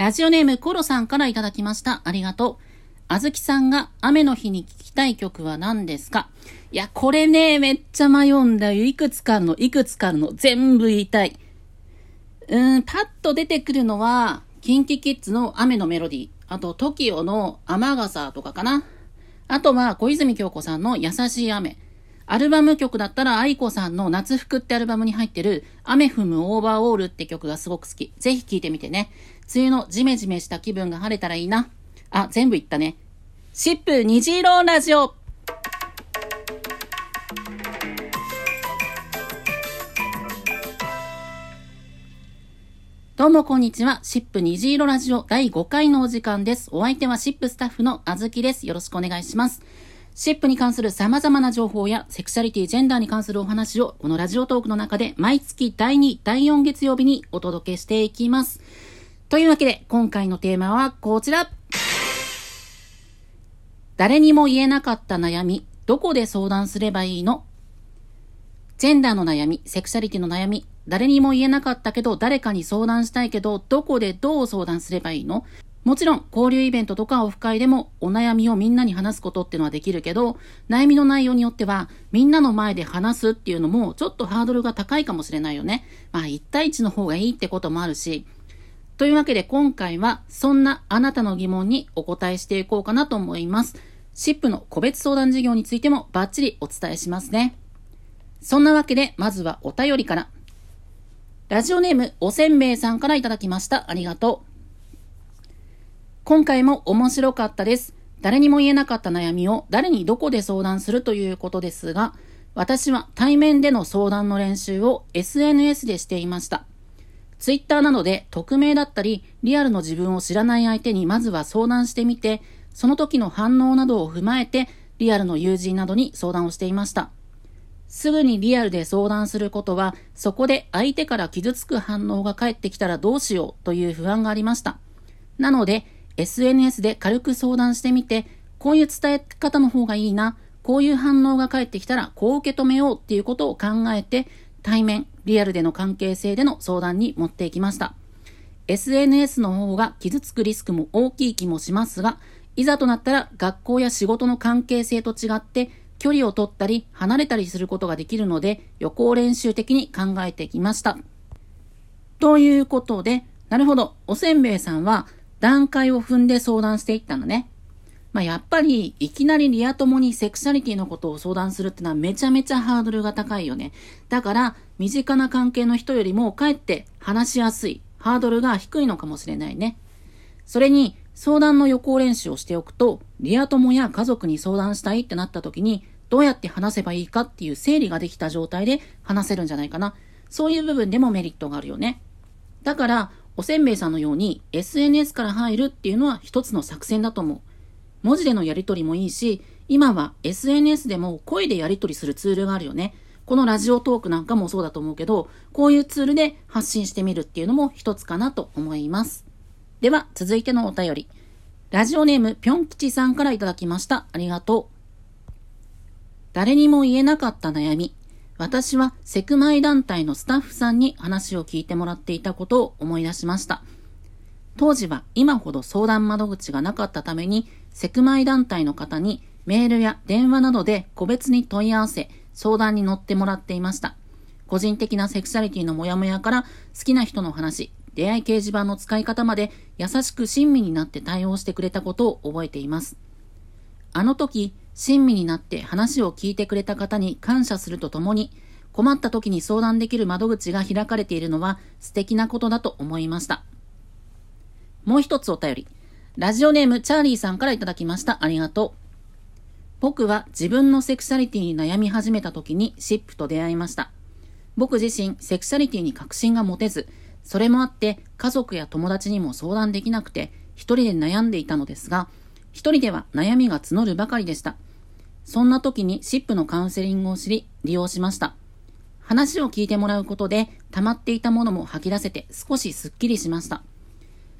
ラジオネームコロさんからいただきました。ありがとう。あずきさんが雨の日に聴きたい曲は何ですか？いや、これね、めっちゃ迷うんだよ。いくつかの、いくつかの。全部言いたい。うーん、パッと出てくるのは、キンキキッズの雨のメロディー。あと、TOKIO の雨傘とかかな。あとは、小泉京子さんの優しい雨。アルバム曲だったら、愛子さんの夏服ってアルバムに入ってる、雨踏むオーバーオールって曲がすごく好き。ぜひ聴いてみてね。梅雨のジメジメした気分が晴れたらいいな。あ、全部言ったね。シップ虹色ラジオどうもこんにちは。シップ虹色ラジオ第5回のお時間です。お相手はシップスタッフのあずきです。よろしくお願いします。シップに関する様々な情報やセクシャリティ、ジェンダーに関するお話をこのラジオトークの中で毎月第2、第4月曜日にお届けしていきます。というわけで今回のテーマはこちら。誰にも言えなかった悩み、どこで相談すればいいの？ジェンダーの悩み、セクシャリティの悩み、誰にも言えなかったけど、誰かに相談したいけど、どこでどう相談すればいいの？もちろん、交流イベントとかオフ会でもお悩みをみんなに話すことっていうのはできるけど、悩みの内容によっては、みんなの前で話すっていうのも、ちょっとハードルが高いかもしれないよね。まあ、1対1の方がいいってこともあるし。というわけで今回は、そんなあなたの疑問にお答えしていこうかなと思います。シップの個別相談事業についてもバッチリお伝えしますね。そんなわけで、まずはお便りから。ラジオネーム、おせんべいさんからいただきました。ありがとう。今回も面白かったです。誰にも言えなかった悩みを誰にどこで相談するということですが、私は対面での相談の練習を SNS でしていました。ツイッターなどで匿名だったり、リアルの自分を知らない相手にまずは相談してみて、その時の反応などを踏まえて、リアルの友人などに相談をしていました。すぐにリアルで相談することは、そこで相手から傷つく反応が返ってきたらどうしようという不安がありました。なので、SNS で軽く相談してみて、こういう伝え方の方がいいな、こういう反応が返ってきたらこう受け止めようっていうことを考えて、対面、リアルでの関係性での相談に持っていきました。SNS の方が傷つくリスクも大きい気もしますが、いざとなったら学校や仕事の関係性と違って距離を取ったり離れたりすることができるので予行練習的に考えてきました。ということで、なるほど、おせんべいさんは段階を踏んで相談していったのね。まあ、やっぱり、いきなりリア友にセクシャリティのことを相談するってのはめちゃめちゃハードルが高いよね。だから、身近な関係の人よりもかえって話しやすい、ハードルが低いのかもしれないね。それに、相談の予行練習をしておくと、リア友や家族に相談したいってなった時に、どうやって話せばいいかっていう整理ができた状態で話せるんじゃないかな。そういう部分でもメリットがあるよね。だから、おせんべいさんのように SNS から入るっていうのは一つの作戦だと思う。文字でのやりとりもいいし、今は SNS でも声でやりとりするツールがあるよね。このラジオトークなんかもそうだと思うけど、こういうツールで発信してみるっていうのも一つかなと思います。では、続いてのお便り。ラジオネーム、ぴょん吉さんからいただきました。ありがとう。誰にも言えなかった悩み。私はセクマイ団体のスタッフさんに話を聞いてもらっていたことを思い出しました。当時は今ほど相談窓口がなかったために、セクマイ団体の方にメールや電話などで個別に問い合わせ、相談に乗ってもらっていました。個人的なセクシャリティのモヤモヤから好きな人の話、出会い掲示板の使い方まで優しく親身になって対応してくれたことを覚えています。あの時、親身になって話を聞いてくれた方に感謝するとともに、困った時に相談できる窓口が開かれているのは素敵なことだと思いました。もう一つお便り。ラジオネームチャーリーさんからいただきました。ありがとう。僕は自分のセクシャリティに悩み始めた時にシップと出会いました。僕自身セクシャリティに確信が持てず、それもあって家族や友達にも相談できなくて一人で悩んでいたのですが、一人では悩みが募るばかりでした。そんな時にシップのカウンセリングを知り利用しました。話を聞いてもらうことで溜まっていたものも吐き出せて少しスッキリしました。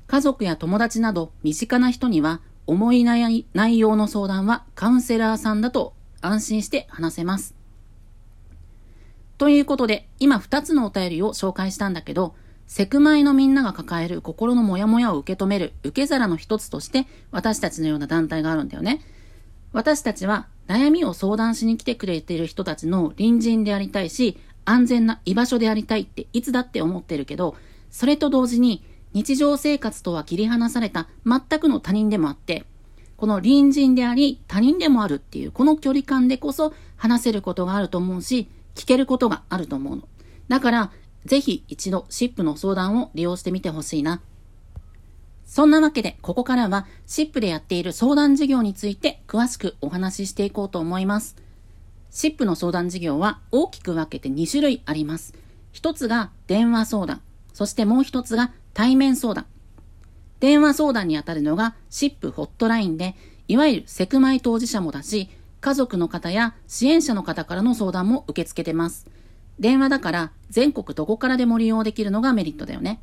家族や友達など身近な人には重い内容の相談はカウンセラーさんだと安心して話せます。ということで、今2つのお便りを紹介したんだけど、セクマイのみんなが抱える心のモヤモヤを受け止める受け皿の一つとして私たちのような団体があるんだよね。私たちは悩みを相談しに来てくれている人たちの隣人でありたいし、安全な居場所でありたいっていつだって思ってるけど、それと同時に日常生活とは切り離された全くの他人でもあって、この隣人であり他人でもあるっていうこの距離感でこそ話せることがあると思うし、聞けることがあると思うの。だから、ぜひ一度シップの相談を利用してみてほしいな。そんなわけで、ここからはシップでやっている相談事業について詳しくお話ししていこうと思います。シップの相談事業は大きく分けて2種類あります。一つが電話相談、そしてもう一つが対面相談。電話相談にあたるのがシップホットラインで、いわゆるセクマイ当事者もだし、家族の方や支援者の方からの相談も受け付けてます。電話だから全国どこからでも利用できるのがメリットだよね。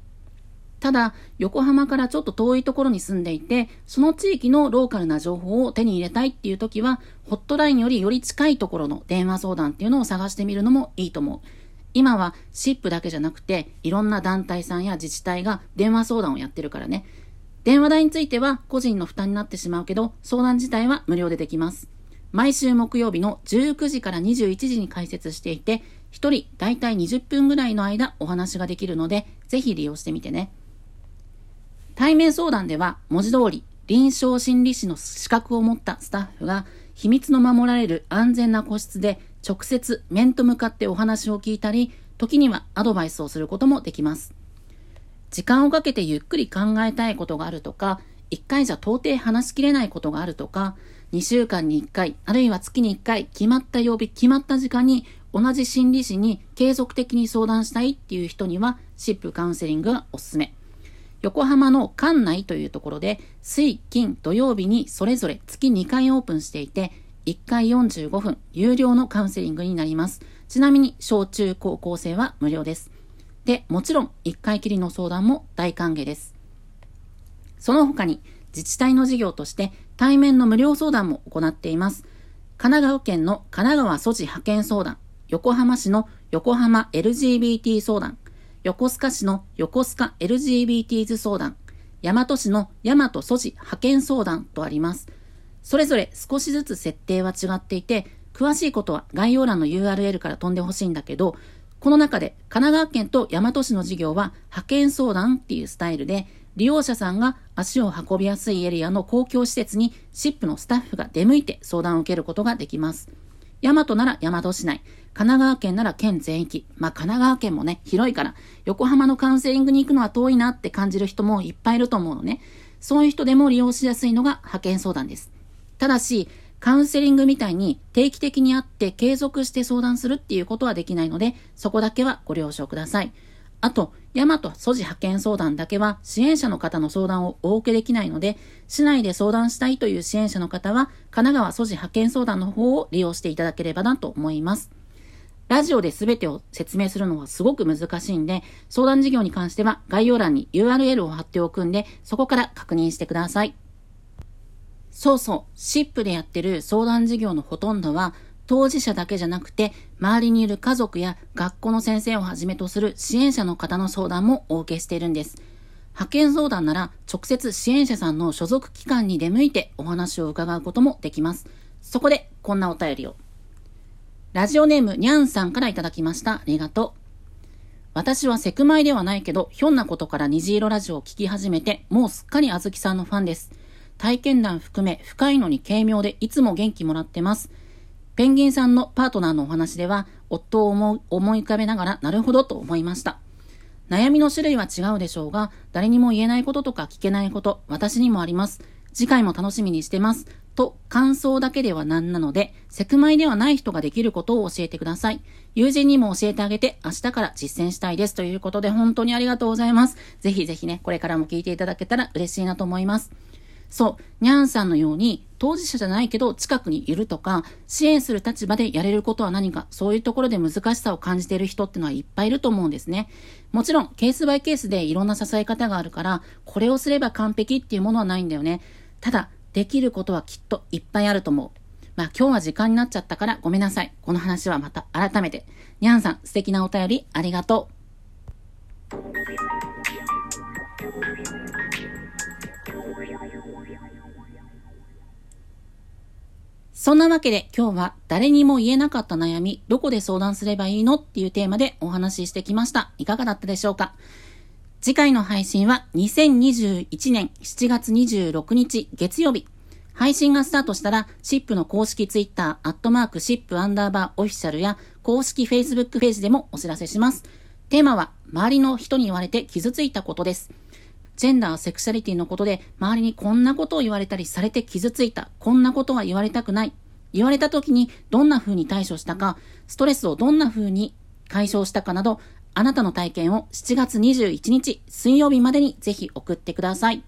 ただ、横浜からちょっと遠いところに住んでいて、その地域のローカルな情報を手に入れたいっていう時は、ホットラインよりより近いところの電話相談っていうのを探してみるのもいいと思う。今はシップだけじゃなくて、いろんな団体さんや自治体が電話相談をやってるからね。電話代については個人の負担になってしまうけど、相談自体は無料でできます。毎週木曜日の19時から21時に開設していて、1人だいたい20分ぐらいの間お話ができるので、ぜひ利用してみてね。対面相談では文字通り臨床心理士の資格を持ったスタッフが秘密の守られる安全な個室で直接面と向かってお話を聞いたり、時にはアドバイスをすることもできます。時間をかけてゆっくり考えたいことがあるとか、1回じゃ到底話しきれないことがあるとか、2週間に1回、あるいは月に1回、決まった曜日、決まった時間に同じ心理師に継続的に相談したいっていう人には、シップカウンセリングがおすすめ。横浜の館内というところで、水、金、土曜日にそれぞれ月2回オープンしていて、1回45分、有料のカウンセリングになります。ちなみに、小中高校生は無料です。で、もちろん、1回きりの相談も大歓迎です。その他に、自治体の事業として対面の無料相談も行っています。神奈川県の神奈川素地派遣相談、横浜市の横浜 LGBT 相談、横須賀市の横須賀 LGBTs 相談、大和市の大和素地派遣相談とあります。それぞれ少しずつ設定は違っていて、詳しいことは概要欄の URL から飛んでほしいんだけど、この中で神奈川県と大和市の事業は派遣相談っていうスタイルで、利用者さんが足を運びやすいエリアの公共施設にシップのスタッフが出向いて相談を受けることができます。大和なら大和市内、神奈川県なら県全域、まあ神奈川県もね、広いから、横浜のカウンセリングに行くのは遠いなって感じる人もいっぱいいると思うのね。そういう人でも利用しやすいのが派遣相談です。ただし、カウンセリングみたいに定期的に会って継続して相談するっていうことはできないので、そこだけはご了承ください。あと、大和素地派遣相談だけは支援者の方の相談をお受けできないので、市内で相談したいという支援者の方は、神奈川素地派遣相談の方を利用していただければなと思います。ラジオで全てを説明するのはすごく難しいんで、相談事業に関しては概要欄に URL を貼っておくんで、そこから確認してください。そうそう、シップでやってる相談事業のほとんどは、当事者だけじゃなくて、周りにいる家族や学校の先生をはじめとする支援者の方の相談もお受けしているんです。派遣相談なら直接支援者さんの所属機関に出向いてお話を伺うこともできます。そこでこんなお便りを。ラジオネームにゃんさんからいただきました。ありがとう。私はセクマイではないけど、ひょんなことから虹色ラジオを聞き始めて、もうすっかりあずきさんのファンです。体験談含め深いのに軽妙でいつも元気もらってます。ペンギンさんのパートナーのお話では、夫を思い浮かべながら、なるほどと思いました。悩みの種類は違うでしょうが、誰にも言えないこととか聞けないこと、私にもあります。次回も楽しみにしてます。と、感想だけではなんなので、セクマイではない人ができることを教えてください。友人にも教えてあげて、明日から実践したいです。ということで、本当にありがとうございます。ぜひぜひね、これからも聞いていただけたら嬉しいなと思います。そう、にゃんさんのように、当事者じゃないけど近くにいるとか、支援する立場でやれることは何か、そういうところで難しさを感じている人ってのはいっぱいいると思うんですね。もちろん、ケースバイケースでいろんな支え方があるから、これをすれば完璧っていうものはないんだよね。ただ、できることはきっといっぱいあると思う。まあ今日は時間になっちゃったからごめんなさい。この話はまた改めて。にゃんさん、素敵なお便りありがとう。そんなわけで今日は誰にも言えなかった悩み、どこで相談すればいいのっていうテーマでお話ししてきました。いかがだったでしょうか？次回の配信は2021年7月26日月曜日。配信がスタートしたら、シップの公式ツイッター、アットマークシップアンダーバーオフィシャルや公式フェイスブックページでもお知らせします。テーマは、周りの人に言われて傷ついたことです。ジェンダー、セクシャリティのことで、周りにこんなことを言われたりされて傷ついた、こんなことは言われたくない。言われた時にどんな風に対処したか、ストレスをどんな風に解消したかなど、あなたの体験を7月21日水曜日までにぜひ送ってください。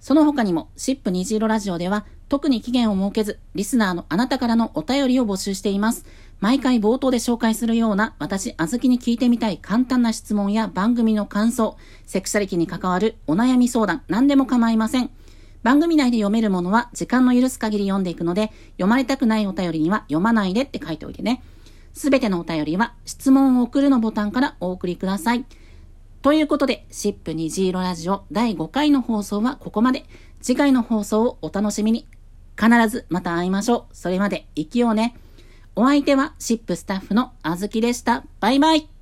その他にも、シップ虹色ラジオでは、特に期限を設けず、リスナーのあなたからのお便りを募集しています。毎回冒頭で紹介するような、私、あずきに聞いてみたい簡単な質問や番組の感想、セクシャリティに関わるお悩み相談、何でも構いません。番組内で読めるものは時間の許す限り読んでいくので、読まれたくないお便りには読まないでって書いておいてね。すべてのお便りは質問を送るのボタンからお送りください。ということで、シップ虹色ラジオ第5回の放送はここまで。次回の放送をお楽しみに。必ずまた会いましょう。それまで生きようね。お相手はシップスタッフのあずきでした。バイバイ。